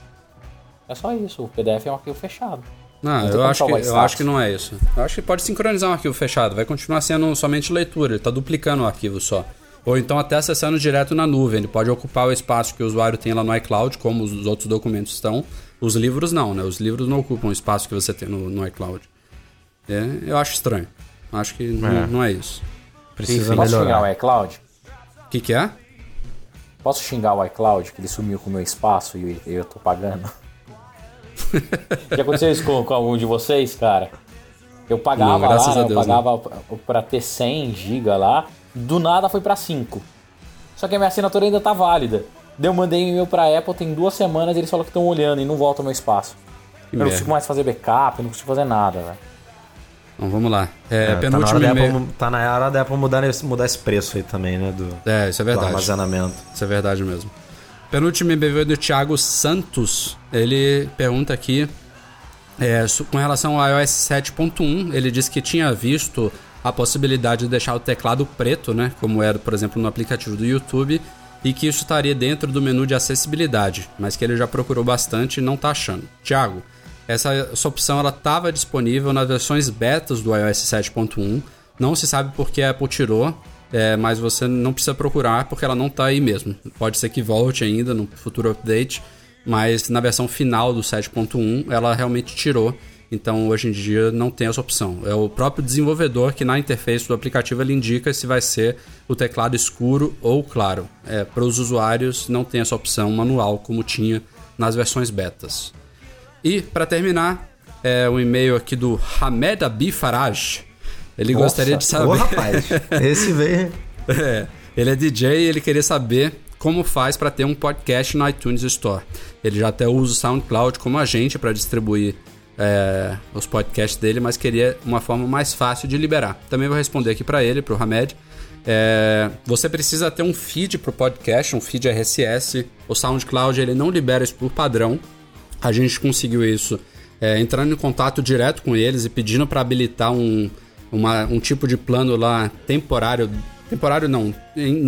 É só isso, o PDF é um arquivo fechado. Não, eu acho, que, eu acho que não é isso. Eu acho que pode sincronizar um arquivo fechado, vai continuar sendo somente leitura, ele está duplicando o arquivo só. Ou então até acessando direto na nuvem, ele pode ocupar o espaço que o usuário tem lá no iCloud, como os outros documentos estão. Os livros não, né? Os livros não ocupam o espaço que você tem no, no iCloud. É, eu acho estranho. Acho que não, não é isso. Precisa Enfim. Posso xingar melhorar. o iCloud? O que, que é? Posso xingar o iCloud, que ele sumiu com o meu espaço e eu tô pagando? Já aconteceu isso com, com algum de vocês, cara? Eu pagava Não, lá, a né, eu Deus, pagava pra ter 100 GB lá, do nada foi pra 5. Só que a minha assinatura ainda tá válida. Daí eu mandei e-mail pra Apple tem duas semanas e eles falam que estão olhando e não volta ao meu espaço. Que eu não merda. consigo mais fazer backup, eu não consigo fazer nada, velho. Então vamos lá. É, É, tá, na. Apple, tá na hora da Apple mudar esse, mudar esse preço aí também, né? Do, É, isso é do verdade. armazenamento. Isso é verdade mesmo. Penúltimo e-mail do Thiago Santos. Ele pergunta aqui é, com relação ao iOS 7.1. Ele disse que tinha visto a possibilidade de deixar o teclado preto, né? Como era, por exemplo, no aplicativo do YouTube, e que isso estaria dentro do menu de acessibilidade, mas que ele já procurou bastante e não está achando. Thiago, essa, essa opção ela estava disponível nas versões betas do iOS 7.1. Não se sabe por que a Apple tirou, é, mas você não precisa procurar porque ela não está aí mesmo. Pode ser que volte ainda no futuro update, mas na versão final do 7.1 ela realmente tirou. Então hoje em dia não tem essa opção. É o próprio desenvolvedor que na interface do aplicativo ele indica se vai ser o teclado escuro ou claro. É, Para os usuários não tem essa opção manual como tinha nas versões betas. E para terminar, é um e-mail aqui do Hamed Abi Faraj. Ele Nossa, gostaria de saber. Ô, rapaz, esse veio. (laughs) É, ele é DJ e ele queria saber como faz para ter um podcast no iTunes Store. Ele já até usa o SoundCloud como agente para distribuir é, os podcasts dele, mas queria uma forma mais fácil de liberar. Também vou responder aqui para ele, para o Hamed. É, você precisa ter um feed para o podcast, um feed RSS. O SoundCloud ele não libera isso por padrão. A gente conseguiu isso é, entrando em contato direto com eles e pedindo para habilitar um, uma, um tipo de plano lá temporário. Temporário não,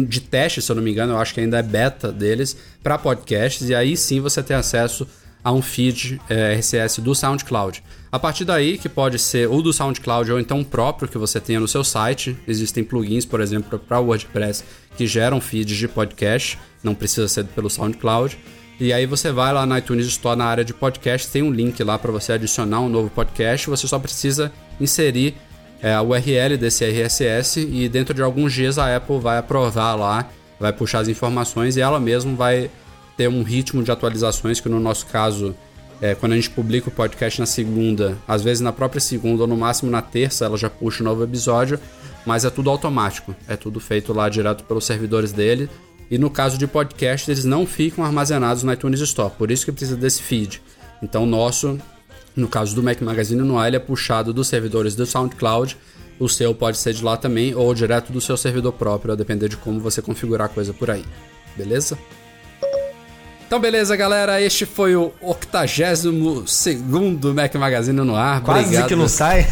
de teste, se eu não me engano, eu acho que ainda é beta deles, para podcasts, e aí sim você tem acesso a um feed é, RSS do SoundCloud. A partir daí, que pode ser ou do SoundCloud ou então próprio que você tenha no seu site, existem plugins, por exemplo, para WordPress que geram feeds de podcast, não precisa ser pelo SoundCloud. E aí você vai lá na iTunes Store na área de podcast, tem um link lá para você adicionar um novo podcast, você só precisa inserir é, a URL desse RSS e dentro de alguns dias a Apple vai aprovar lá, vai puxar as informações e ela mesma vai ter um ritmo de atualizações que no nosso caso, é, quando a gente publica o podcast na segunda, às vezes na própria segunda ou no máximo na terça ela já puxa um novo episódio, mas é tudo automático, é tudo feito lá direto pelos servidores dele. E no caso de podcast, eles não ficam armazenados no iTunes Store, por isso que precisa desse feed. Então, o nosso, no caso do Mac Magazine no ar, ele é puxado dos servidores do SoundCloud. O seu pode ser de lá também ou direto do seu servidor próprio, a depender de como você configurar a coisa por aí. Beleza? Então, beleza, galera. Este foi o 82 Mac Magazine no ar. Quase Obrigado. que não sai.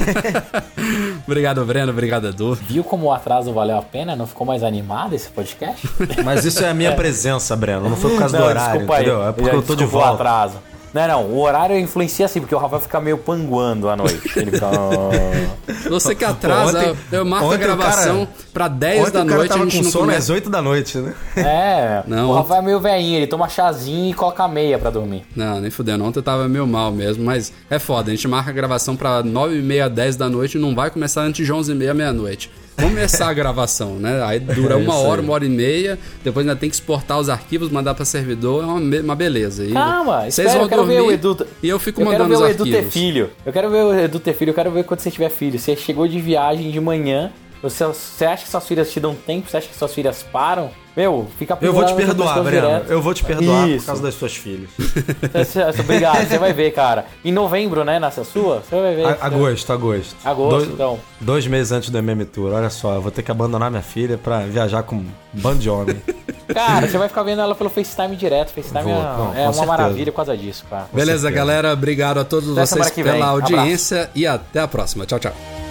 (laughs) Obrigado, Breno. Obrigado, Edu. Viu como o atraso valeu a pena? Não ficou mais animado esse podcast? Mas isso é a minha presença, Breno. Não foi por causa do horário, desculpa aí. entendeu? É porque eu tô de Desculpa o volta. atraso. Não, não, o horário influencia assim, porque o Rafael fica meio panguando à noite. Ele fica. (laughs) Você que atrasa, Ontem- eu marco a gravação cara- pra 10 Ontem da o cara noite, a tava gente com não sono começa. às 8 da noite, né? É, (laughs) Não, o Rafael é meio velhinho, ele toma chazinho e coloca meia pra dormir. Não, nem fudendo. Ontem eu tava meio mal mesmo, mas é foda. A gente marca a gravação pra 9 e meia, 10 da noite e não vai começar antes de 11 e meia, meia-noite. Começar a gravação, né? Aí dura É uma hora, uma hora e meia, depois ainda tem que exportar os arquivos, mandar pra servidor, é uma, uma beleza. E Calma, vocês espera, vão eu quero ver dormir o Edu. e eu fico eu quero mandando ver os o Edu ter arquivos. filho. Eu quero ver o Edu ter filho, eu quero ver quando você tiver filho. Você chegou de viagem de manhã, você, você acha que suas filhas te dão tempo? Você acha que suas filhas param? Meu, fica Eu vou te perdoar, Breno. direto. Eu vou te perdoar Isso. por causa das suas filhas. (laughs) Obrigado, você vai ver, cara. Em novembro, né, nessa sua, você vai ver. A- Agosto, agosto. Agosto, dois, então. Dois meses antes do MM Tour. Olha só, eu vou ter que abandonar minha filha pra viajar com um bando de homem. (laughs) Cara, você vai ficar vendo ela pelo FaceTime direto. FaceTime Vou, é, não, é uma certeza. maravilha por causa disso, cara. Beleza, galera. Obrigado a todos Até vocês vem. pela Abraço. audiência e até a próxima. Tchau, tchau.